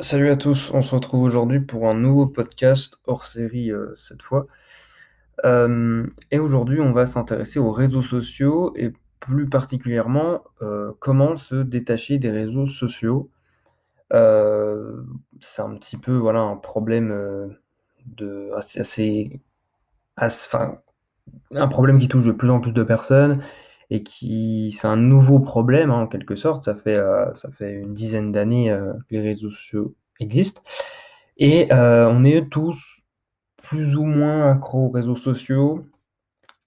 Salut à tous, on se retrouve aujourd'hui pour un nouveau podcast hors série euh, cette fois. Euh, et aujourd'hui, on va s'intéresser aux réseaux sociaux et plus particulièrement euh, comment se détacher des réseaux sociaux. c'est un petit peu voilà un problème de assez, un problème qui touche de plus en plus de personnes et qui c'est un nouveau problème hein, en quelque sorte. Ça fait, euh, ça fait une dizaine d'années euh, que les réseaux sociaux existent. Et euh, on est tous plus ou moins accros aux réseaux sociaux.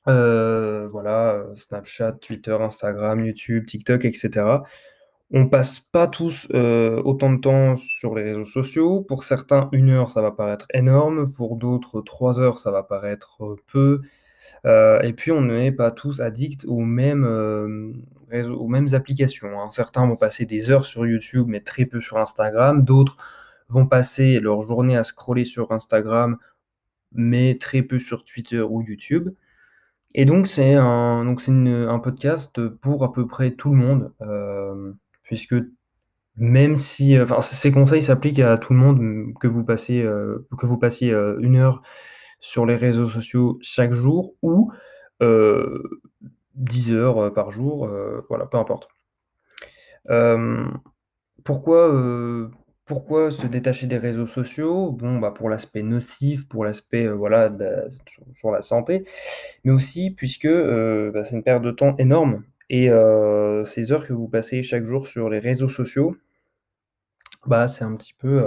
voilà, Snapchat, Twitter, Instagram, YouTube, TikTok, etc. On passe pas tous autant de temps sur les réseaux sociaux. Pour certains, une heure, ça va paraître énorme. Pour d'autres, trois heures, ça va paraître peu. Euh, et puis on n'est pas tous addicts aux mêmes, euh, aux mêmes applications, hein. Certains vont passer des heures sur YouTube, mais très peu sur Instagram. D'autres vont passer leur journée à scroller sur Instagram, mais très peu sur Twitter ou YouTube. Et donc c'est un un podcast pour à peu près tout le monde, euh, puisque même si, enfin ces conseils s'appliquent à tout le monde, que vous passiez, que vous passiez, 1 heure sur les réseaux sociaux chaque jour ou 10 heures par jour, voilà, peu importe. pourquoi, se détacher des réseaux sociaux? Bon, bah, pour l'aspect nocif, pour l'aspect, voilà, sur la santé, mais aussi puisque, bah, c'est une perte de temps énorme et ces heures que vous passez chaque jour sur les réseaux sociaux, bah, c'est un petit peu,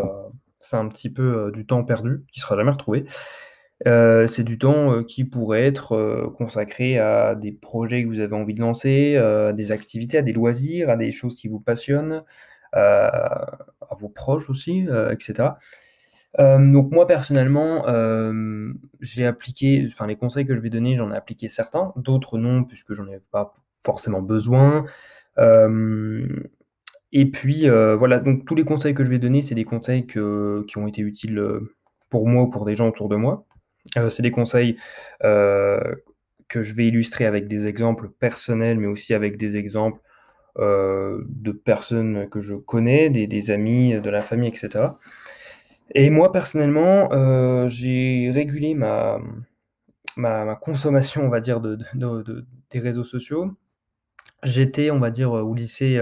c'est un petit peu, du temps perdu qui sera jamais retrouvé. Euh, c'est du temps, euh, qui pourrait être, euh, consacré à des projets que vous avez envie de lancer, à des activités, à des loisirs, à des choses qui vous passionnent, à vos proches aussi, etc. donc moi personnellement, j'ai appliqué enfin les conseils que je vais donner, j'en ai appliqué certains, d'autres non puisque j'en ai pas forcément besoin. et puis, voilà, donc tous les conseils que je vais donner, c'est des conseils qui ont été utiles, pour moi ou pour des gens autour de moi. Euh, c'est des conseils euh, que je vais illustrer avec des exemples personnels, mais aussi avec des exemples euh, de personnes que je connais, des, amis, de la famille, etc. Et moi, personnellement, j'ai régulé ma, ma, consommation, on va dire, de, des réseaux sociaux. J'étais, on va dire, au lycée.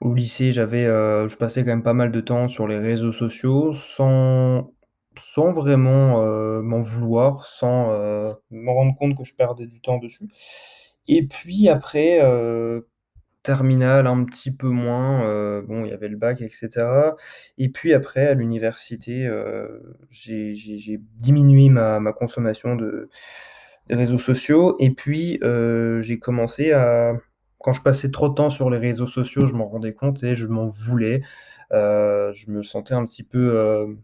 au lycée, j'avais, je passais quand même pas mal de temps sur les réseaux sociaux sans sans vraiment, euh, m'en vouloir, sans, euh, me rendre compte que je perdais du temps dessus. Et puis après, euh, terminale un petit peu moins, bon, il y avait le bac et cetera. Et puis après à l'université, j'ai diminué ma consommation de réseaux sociaux et puis, j'ai commencé à quand je passais trop de temps sur les réseaux sociaux, je m'en rendais compte et je m'en voulais. je me sentais un petit peu,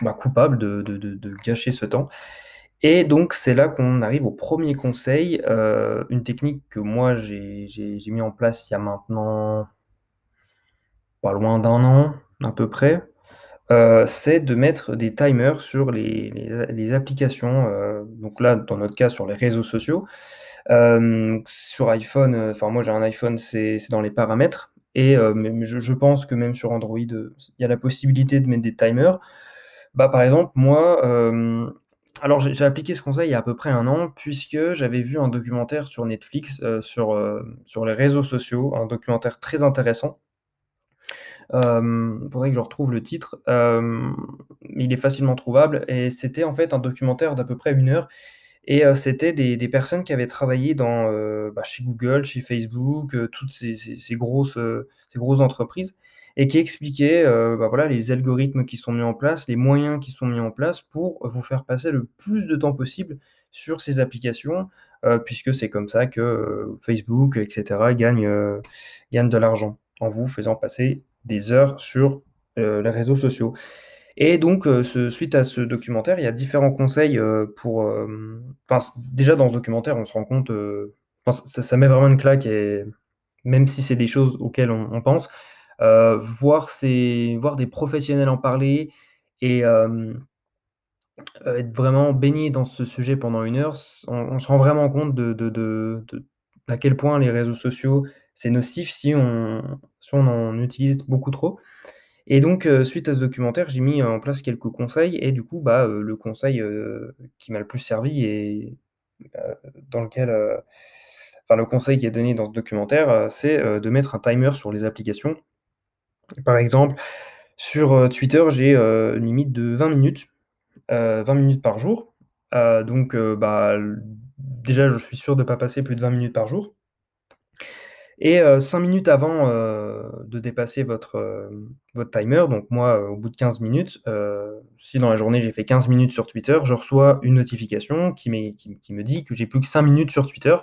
bah, coupable de gâcher ce temps et donc c'est là qu'on arrive au premier conseil, euh, une technique que moi j'ai mis en place il y a maintenant pas loin d'un an à peu près, euh, c'est de mettre des timers sur les applications, euh, donc là, dans notre cas, sur les réseaux sociaux. sur iPhone, enfin moi j'ai un iPhone, c'est dans les paramètres et je pense que même sur Android, il y a la possibilité de mettre des timers. Bah, par exemple, moi, alors j'ai appliqué ce conseil il y a à peu près un an, puisque j'avais vu un documentaire sur Netflix, sur, sur les réseaux sociaux, un documentaire très intéressant. Il faudrait que je retrouve le titre, il est facilement trouvable. Et c'était en fait un documentaire d'à peu près une heure. Et c'était des personnes qui avaient travaillé dans, bah, chez Google, chez Facebook, toutes ces grosses entreprises et qui expliquait euh, bah, voilà, les algorithmes qui sont mis en place, les moyens qui sont mis en place pour vous faire passer le plus de temps possible sur ces applications, euh, puisque c'est comme ça que euh, Facebook, etc., gagne, gagne de l'argent en vous faisant passer des heures sur les réseaux sociaux. Et donc, suite à ce documentaire, il y a différents conseils pour. déjà dans ce documentaire, on se rend compte. Ça, ça, met vraiment une claque, et même si c'est des choses auxquelles on pense, euh, voir, voir des professionnels en parler et euh, être vraiment baigné dans ce sujet pendant une heure, on, se rend vraiment compte de, de, à quel point les réseaux sociaux, c'est nocif si on, si on en utilise beaucoup trop. Et donc, suite à ce documentaire, j'ai mis en place quelques conseils et du coup, bah, le conseil, qui m'a le plus servi et dans lequel, enfin le conseil qui est donné dans ce documentaire, c'est, de mettre un timer sur les applications. Par exemple, sur, heu, Twitter, j'ai, heu, une limite de 20 minutes, heu, 20 minutes par jour. Donc, bah, déjà, je suis sûr de pas passer plus de 20 minutes par jour. Et heu, 5 minutes avant, de dépasser votre, timer, donc moi, au bout de 15 minutes, si dans la journée j'ai fait 15 minutes sur Twitter, je reçois une notification qui qui me dit que j'ai plus que 5 minutes sur Twitter.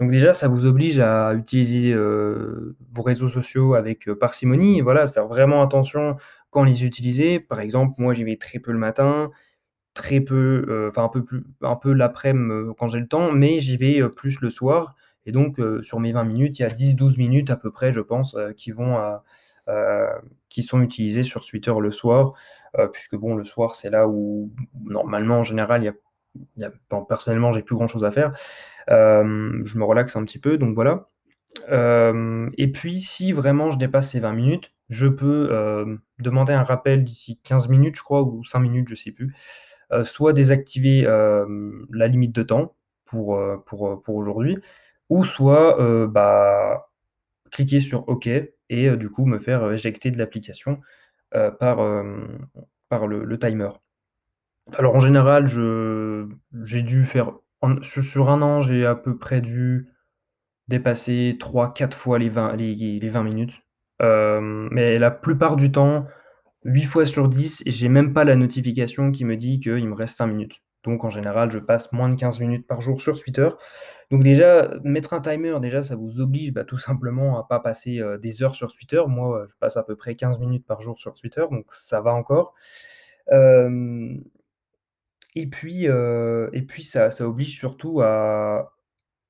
Donc déjà, ça vous oblige à utiliser, heu, vos réseaux sociaux avec, heu, parcimonie, voilà, faire vraiment attention quand les utiliser. Par exemple, moi, j'y vais très peu le matin, très peu, heu, enfin un peu plus un peu l'après-midi, quand j'ai le temps, mais j'y vais, plus le soir et donc sur mes 20 minutes, il y a 10-12 minutes à peu près, je pense, qui vont qui sont utilisées sur Twitter le soir, puisque bon, le soir, c'est là où normalement, en général, il y a personnellement, j'ai plus grand chose à faire. Hem, je me relaxe un petit peu, donc voilà. Hem et puis si vraiment je dépasse ces 20 minutes, je peux, hem, demander un rappel d'ici 15 minutes, je crois, ou 5 minutes, je sais plus. Soit désactiver, la limite de temps pour, aujourd'hui ou soit, bah, cliquer sur OK et du coup me faire, éjecter de l'application, par, le timer. Alors en général, j'ai dû faire sur 1 an, j'ai à peu près dû dépasser 3-4 fois les 20 les les 20 minutes. Hem, mais la plupart du temps, 8 fois sur 10, j'ai même pas la notification qui me dit qu'il me reste 5 minutes. Donc en général, je passe moins de 15 minutes par jour sur Twitter. Donc déjà, mettre un timer, déjà, ça vous oblige, bah, tout simplement à pas passer, heu, des heures sur Twitter. Moi, je passe à peu près 15 minutes par jour sur Twitter, donc ça va encore. Hem et puis, heu et puis ça ça oblige surtout à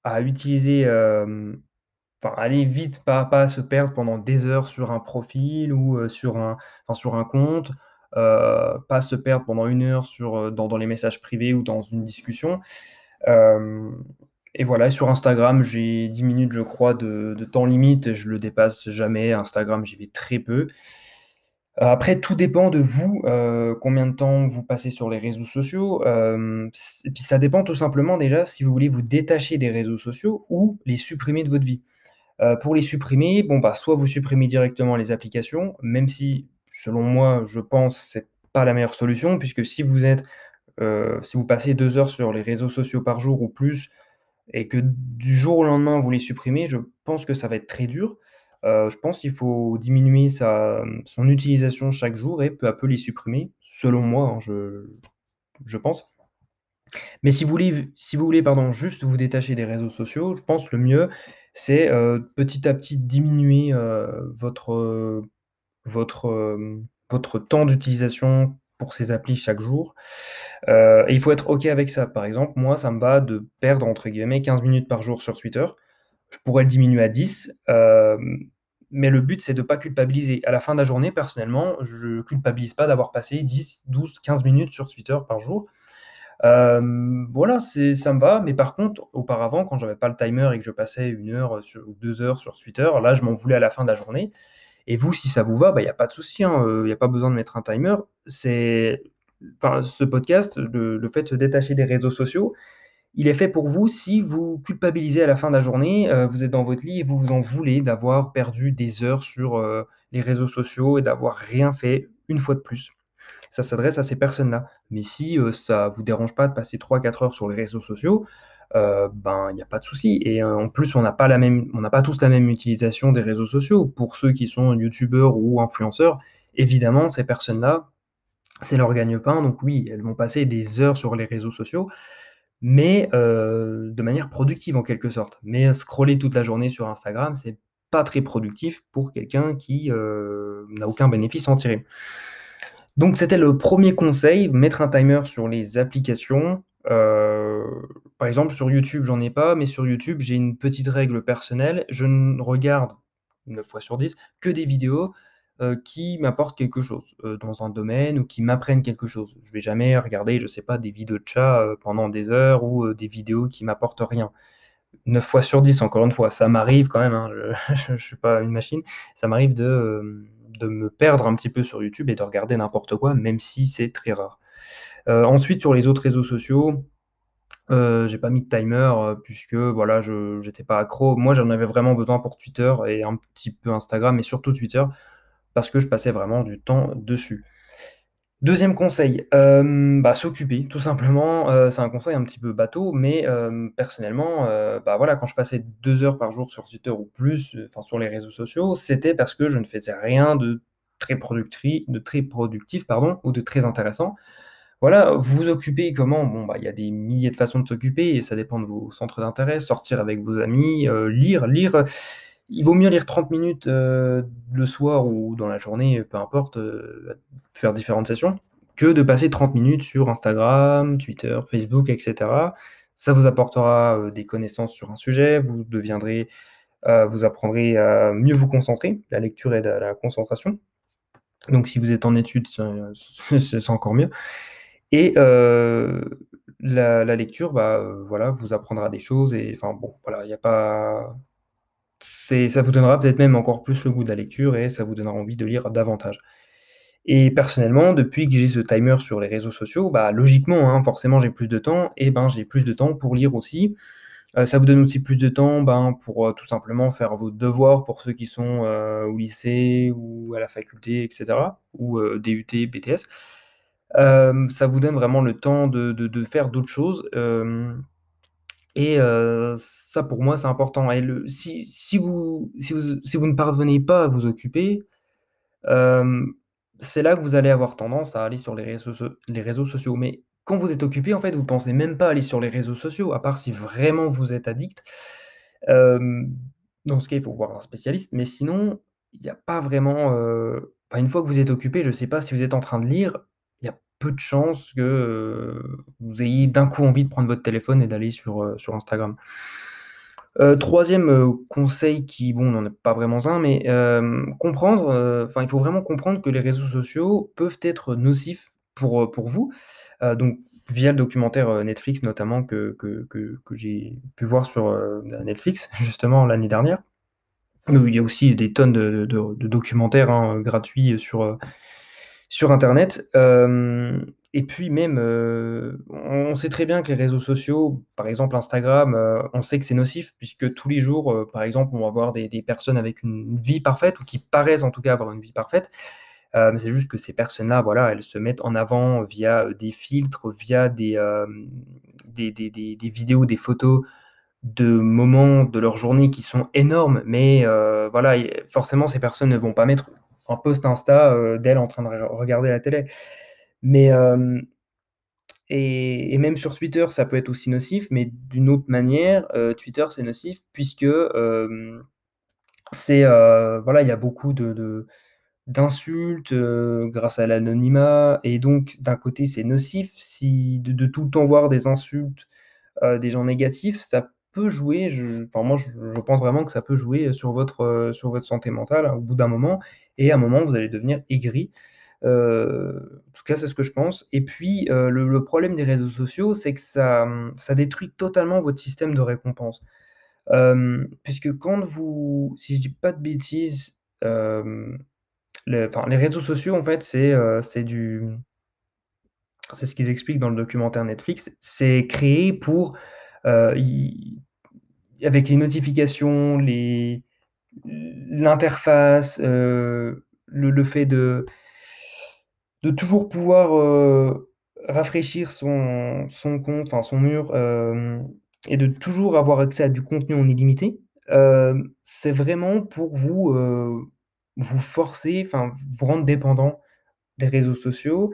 à utiliser, enfin aller vite, pas pas se perdre pendant des heures sur un profil ou, sur un sur un compte, pas se perdre pendant 1 heure sur, dans dans les messages privés ou dans une discussion. Et voilà, sur Instagram, j'ai 10 minutes, je crois, de de temps limite, je le dépasse jamais. Instagram, j'y vais très peu. Après, tout dépend de vous, heu, combien de temps vous passez sur les réseaux sociaux, et puis ça dépend tout simplement déjà si vous voulez vous détacher des réseaux sociaux ou les supprimer de votre vie. Pour les supprimer, bon, bah, soit vous supprimez directement les applications, même si, selon moi, je pense, c'est pas la meilleure solution puisque si vous êtes, si vous passez 2 heures sur les réseaux sociaux par jour ou plus et que du jour au lendemain vous les supprimez, je pense que ça va être très dur. Heu, je pense qu'il faut diminuer sa, son utilisation chaque jour et peu à peu les supprimer, selon moi, hein, je je pense. Mais si vous voulez si vous voulez, pardon, juste vous détacher des réseaux sociaux, je pense le mieux, c'est, heu, petit à petit diminuer, heu, votre, votre, temps d'utilisation pour ces applis chaque jour. Et il faut être OK avec ça. Par exemple, moi, ça me va de perdre entre guillemets «15 minutes par jour» sur Twitter. Je pourrais le diminuer à 10, hem, mais le but, c'est de pas culpabiliser. À la fin de la journée, personnellement, je culpabilise pas d'avoir passé 10-12-15 minutes sur Twitter par jour. Hem, voilà, ça me va, mais par contre, auparavant, quand j'avais pas le timer et que je passais 1 heure, ou 2 heures sur Twitter, là, je m'en voulais à la fin de la journée et vous, si ça vous va, bah, il y a pas de souci, hein, heu, il y a pas besoin de mettre un timer. C'est ce podcast, le fait de se détacher des réseaux sociaux, il est fait pour vous si vous culpabilisez à la fin de la journée, heu, vous êtes dans votre lit et vous vous en voulez d'avoir perdu des heures sur, heu, les réseaux sociaux et d'avoir rien fait, une fois de plus. Ça s'adresse à ces personnes-là. Mais si, heu, ça vous dérange pas de passer 3-4 heures sur les réseaux sociaux, heu, ben, il y a pas de souci et en plus, on n'a pas on n'a pas tous la même utilisation des réseaux sociaux. Pour ceux qui sont youtubeurs ou influenceurs, évidemment, ces personnes-là, c'est leur gagne-pain, donc oui, elles vont passer des heures sur les réseaux sociaux, mais heu, de manière productive en quelque sorte. Mais scroller toute la journée sur Instagram, c'est pas très productif pour quelqu'un qui, heu, n'a aucun bénéfice en tirer. Donc c'était le 1er conseil, mettre un timer sur les applications. Heu, par exemple, sur YouTube, j'en ai pas, mais sur YouTube, j'ai une petite règle personnelle, je ne regarde, 9 fois sur 10, que des vidéos, heu, qui m'apportent quelque chose, heu, dans un domaine ou qui m'apprennent quelque chose. Je vais jamais regarder, je sais pas, des vidéos de chats, heu, pendant des heures ou des vidéos qui m'apportent rien. 9 fois sur 10, encore une fois, ça m'arrive quand même, hein, je je suis pas une machine. Ça m'arrive de, de me perdre un petit peu sur YouTube et de regarder n'importe quoi, même si c'est très rare. Ensuite sur les autres réseaux sociaux, heu, j'ai pas mis de timer, puisque voilà, je j'étais pas accro. Moi, j'en avais vraiment besoin pour Twitter et un petit peu Instagram, mais surtout Twitter, parce que je passais vraiment du temps dessus. 2e conseil, hem, bah, s'occuper tout simplement, heu, c'est un conseil un petit peu bateau, mais hem, personnellement, bah, voilà, quand je passais 2 heures par jour sur Twitter ou plus, enfin sur les réseaux sociaux, c'était parce que je ne faisais rien de très productri de très productif, pardon, ou de très intéressant. Voilà, vous vous occuper comment? Bon, bah, il y a des milliers de façons de s'occuper et ça dépend de vos centres d'intérêt, sortir avec vos amis, lire lire, il vaut mieux lire 30 minutes, heu, le soir ou dans la journée, peu importe, heu, faire différentes sessions, que de passer 30 minutes sur Instagram, Twitter, Facebook et cetera. Ça vous apportera, heu, des connaissances sur un sujet, vous deviendrez vous apprendrez à mieux vous concentrer. La lecture aide à la concentration. Donc si vous êtes en études, c'est encore mieux et la lecture, bah, voilà, vous apprendra des choses et enfin bon, voilà, il y a pas ça vous donnera peut-être même encore plus le goût de la lecture et ça vous donnera envie de lire davantage et personnellement, depuis que j'ai ce timer sur les réseaux sociaux, bah, logiquement, hein, forcément, j'ai plus de temps et ben, j'ai plus de temps pour lire aussi. Heu, ça vous donne aussi plus de temps, ben, pour, heu, tout simplement faire vos devoirs pour ceux qui sont, heu, au lycée ou à la faculté et cetera ou, DUT, BTS. Ça vous donne vraiment le temps de faire d'autres choses, et heu, ça pour moi, c'est important et le si si vous si vous si vous ne parvenez pas à vous occuper, hem, c'est là que vous allez avoir tendance à aller sur les réseaux les réseaux sociaux. Mais quand vous êtes occupé, en fait, vous pensez même pas aller sur les réseaux sociaux, à part si vraiment vous êtes addict. Hem, dans ce cas, il faut voir un spécialiste, mais sinon, il y a pas vraiment, une fois que vous êtes occupé, je sais pas si vous êtes en train de lire, peu de chances que, heu, vous ayez d'un coup envie de prendre votre téléphone et d'aller sur, heu, sur Instagram. 3e, heu, conseil qui bon, n'en est pas vraiment un, mais comprendre, enfin, il faut vraiment comprendre que les réseaux sociaux peuvent être nocifs pour, pour vous. Donc via le documentaire, Netflix notamment que que que j'ai pu voir sur, Netflix justement l'année dernière. Il y a aussi des tonnes de documentaires, hein, gratuits sur, sur internet. Hem et puis même, heu, on sait très bien que les réseaux sociaux, par exemple Instagram, heu, on sait que c'est nocif puisque tous les jours, par exemple, on va voir des personnes avec une vie parfaite ou qui paraissent en tout cas avoir une vie parfaite. Mais c'est juste que ces personnes-là, voilà, elles se mettent en avant via, des filtres, via des, des des vidéos, des photos de moments de leur journée qui sont énormes. Mais voilà forcément ces personnes ne vont pas mettre un post Insta, heu, d'elles en train de re regarder la télé. Mais hem et même sur Twitter, ça peut être aussi nocif, mais d'une autre manière, heu, Twitter, c'est nocif puisque, c'est, voilà, il y a beaucoup de d'insultes, grâce à l'anonymat et donc d'un côté, c'est nocif si de de tout le temps voir des insultes, des gens négatifs, ça jouer, je enfin moi, je pense vraiment que ça peut jouer sur votre, heu, sur votre santé mentale au bout d'un moment et à un moment, vous allez devenir aigri. Heu, en tout cas, c'est ce que je pense et puis, heu, le problème des réseaux sociaux, c'est que ça, ça détruit totalement votre système de récompense. Puisque quand vous si je dis pas de bêtises, les réseaux sociaux, en fait, c'est, c'est du c'est ce qu'ils expliquent dans le documentaire Netflix, c'est créé pour, avec les notifications, l'interface, heu, le fait de toujours pouvoir, heu, rafraîchir son compte, enfin son mur, hem et de toujours avoir accès à du contenu en illimité. C'est vraiment pour vous, vous forcer, enfin vous rendre dépendant des réseaux sociaux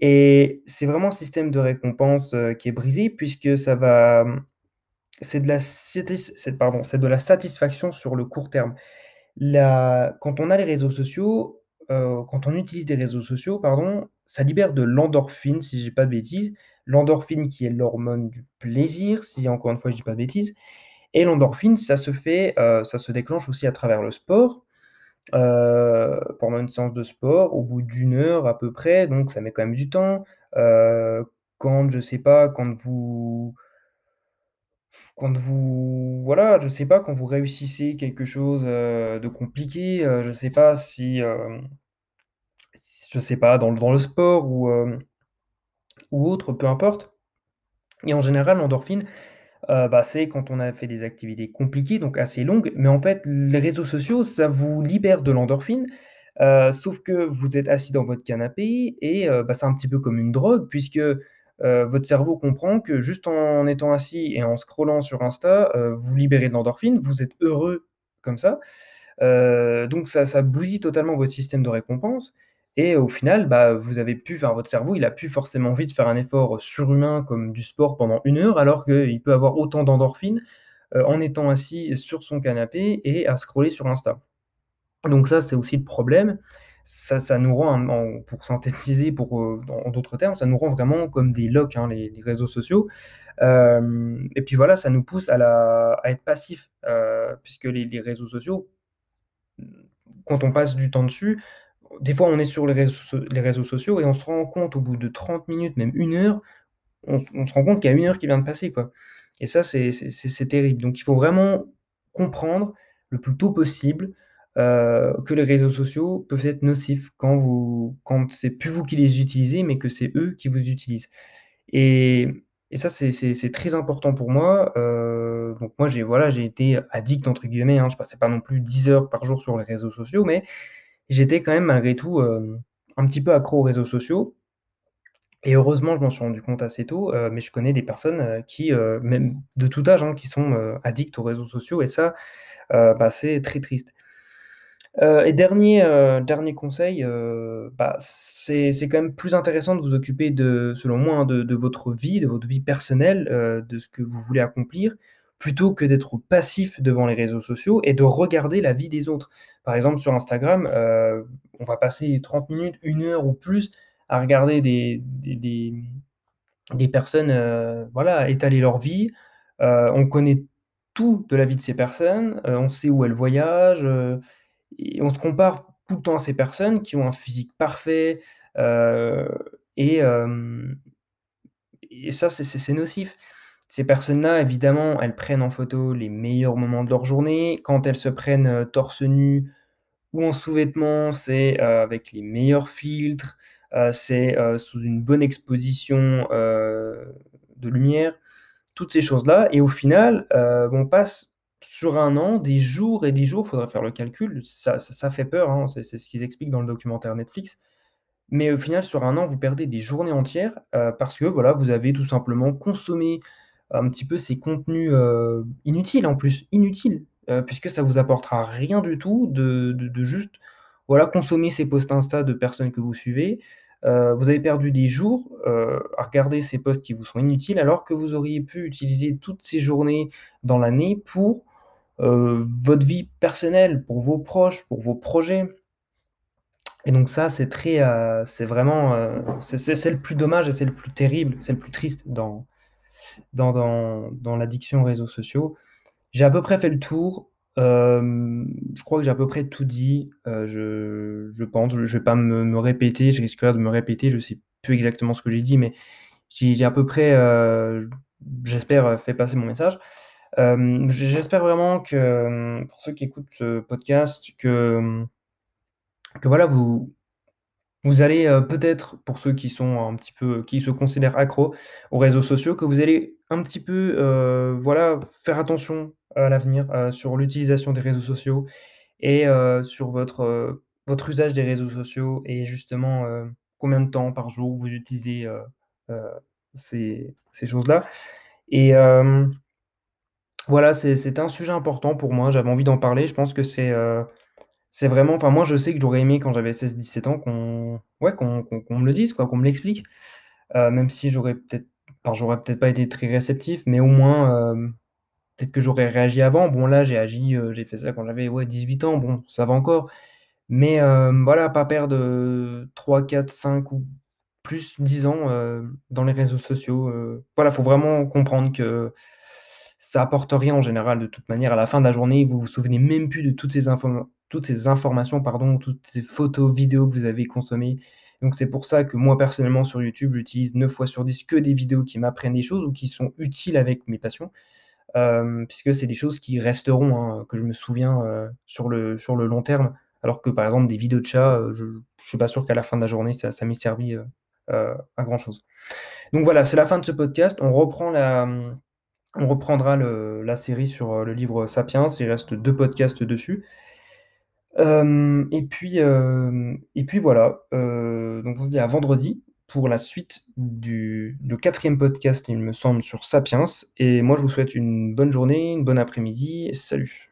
et c'est vraiment un système de récompense, qui est brisé puisque ça va, c'est de la pardon, de la satisfaction sur le court terme. La quand on a les réseaux sociaux, heu, quand on utilise des réseaux sociaux, pardon, ça libère de l'endorphine, si je dis pas de bêtises. L'endorphine qui est l'hormone du plaisir, si encore une fois je dis pas de bêtises et l'endorphine, ça se fait, heu, ça se déclenche aussi à travers le sport, heu, pendant une séance de sport, au bout d'1 heure à peu près, donc ça met quand même du temps. Heu, quand je sais pas, quand vous Quand vous voilà, je sais pas, quand vous réussissez quelque chose, heu, de compliqué, heu, je sais pas si, s je sais pas, dans le sport ou, hem, ou autre, peu importe. Et en général, l'endorphine, bah, c'est quand on a fait des activités compliquées, donc assez longues, mais en fait, les réseaux sociaux, ça vous libère de l'endorphine, sauf que vous êtes assis dans votre canapé et bah, c'est un petit peu comme une drogue puisque, heu, votre cerveau comprend que juste en étant assis et en scrollant sur Insta, heu, vous libérez de l'endorphine, vous êtes heureux comme ça, heu, donc ça ça bousille totalement votre système de récompense et au final, bah, vous avez enfin, votre cerveau, il a plus forcément envie de faire un effort surhumain comme du sport pendant 1 heure, alors qu'il peut avoir autant d'endorphine, heu, en étant assis sur son canapé et à scroller sur Insta. Donc ça, c'est aussi le problème. Ça nous rend en en pour synthétiser, pour, dans en d'autres termes, ça nous rend vraiment comme des loques, hein, les réseaux sociaux. Hem et puis voilà, ça nous pousse à être passifs, heu, puisque les réseaux sociaux, quand on passe du temps dessus, des fois, on est sur les réseaux sociaux et on se rend compte au bout de 30 minutes, même 1 heure, on on se rend compte qu'il y a 1 heure qui vient de passer, quoi et ça, c'est terrible. Donc il faut vraiment comprendre le plus tôt possible, heu, que les réseaux sociaux peuvent être nocifs quand vous quand c'est plus vous qui les utilisez, mais que c'est eux qui vous utilisent. Et et ça, c'est très important pour moi, heu, donc moi, j'ai voilà, été «addict» entre guillemets, hein, je passais pas non plus 10 heures par jour sur les réseaux sociaux, mais j'étais quand même malgré tout, hem, un petit peu accro aux réseaux sociaux. Et heureusement, je m'en suis rendu compte assez tôt, mais je connais des personnes, qui, même de tout âge, hein, qui sont, heu, addicts aux réseaux sociaux. Et ça, bah, c'est très triste. Heu et dernier, heu, dernier conseil, heu, bah, c'est quand même plus intéressant de vous occuper de selon moi, hein, de de votre vie, de votre vie personnelle, heu, de ce que vous voulez accomplir, plutôt que d'être passif devant les réseaux sociaux et de regarder la vie des autres. Par exemple, sur Instagram, on va passer 30 minutes, 1 heure ou plus à regarder des des des, des personnes, voilà, étaler leur vie. On connaît tout de la vie de ces personnes, on sait où elles voyagent, et on se compare tout le temps à ces personnes qui ont un physique parfait, heu et hem et ça, c'est nocif. Ces personnes-là, évidemment, elles prennent en photo les meilleurs moments de leur journée. Quand elles se prennent, heu, torse nu ou en sous-vêtements, c'est, avec les meilleurs filtres, c'est, sous une bonne exposition, de lumière, toutes ces choses-là et au final, on passe sur 1 an des jours et des jours, faudrait faire le calcul, ça fait peur, hein, c'est ce qu'ils expliquent dans le documentaire Netflix. Mais au final, sur 1 an, vous perdez des journées entières, heu, parce que, voilà, vous avez tout simplement consommé un petit peu ces contenus, heu, inutiles en plus, inutiles, heu, puisque ça vous apportera rien du tout de juste, voilà, consommer ces posts Insta de personnes que vous suivez. Vous avez perdu des jours, à regarder ces posts qui vous sont inutiles, alors que vous auriez pu utiliser toutes ces journées dans l'année pour, heu, votre vie personnelle, pour vos proches, pour vos projets et donc ça, c'est très, heu, c'est vraiment, heu, c'est le plus dommage et c'est le plus terrible, c'est le plus triste dans dans dans l'addiction aux réseaux sociaux. J'ai à peu près fait le tour, je crois que j'ai à peu près tout dit, je je pense, je je vais pas me me répéter, je risquerais de me répéter, je sais plus exactement ce que j'ai dit, mais j'ai à peu près, j'espère, fait passer mon message. J j'espère vraiment que, hem, pour ceux qui écoutent ce podcast, que, que voilà, vous vous allez, heu, peut-être, pour ceux qui sont un petit peu qui se considèrent accros aux réseaux sociaux, que vous allez un petit peu, voilà, faire attention à l'avenir, sur l'utilisation des réseaux sociaux et sur votre, votre usage des réseaux sociaux et justement, combien de temps par jour vous utilisez, ces ces choses-là. Et voilà, c'est un sujet important pour moi, j'avais envie d'en parler. Je pense que c'est, c'est vraiment enfin, moi, je sais que j'aurais aimé quand j'avais 16-17 ans qu'on ouais, me le dise, quoi, qu'on me l'explique, heu, même si j'aurais peut-être enfin, j'aurais peut-être pas été très réceptif, mais au moins, hem, peut-être que j'aurais réagi avant. Bon, là, j'ai agi, j'ai fait ça quand j'avais, ouais, 18 ans, bon, ça va encore, mais voilà, pas perdre, heu, 3-4-5 ou plus 10 ans, dans les réseaux sociaux, heu, voilà, faut vraiment comprendre que ça apporte rien en général de toute manière. À la fin de la journée, vous vous souvenez même plus de toutes ces toutes ces informations, pardon, toutes ces photos, vidéos que vous avez consommées. Donc c'est pour ça que moi, personnellement, sur YouTube, j'utilise 9 fois sur 10 que des vidéos qui m'apprennent des choses ou qui sont utiles avec mes passions. hem, puisque c'est des choses qui resteront, hein, que je me souviens, heu, sur le sur le long terme. Alors que, par exemple, des vidéos de chat, heu, je je suis pas sûr qu'à la fin de la journée, ça ça m'ait servi, à grand chose. Donc voilà, c'est la fin de ce podcast. On reprend la, on reprendra la série sur, heu, le livre Sapiens. Il reste 2 podcasts dessus. Puis, hem et puis voilà, donc on se dit à vendredi pour la suite du 4e podcast, il me semble, sur Sapiens et moi je vous souhaite une bonne journée, une bonne après-midi. Salut!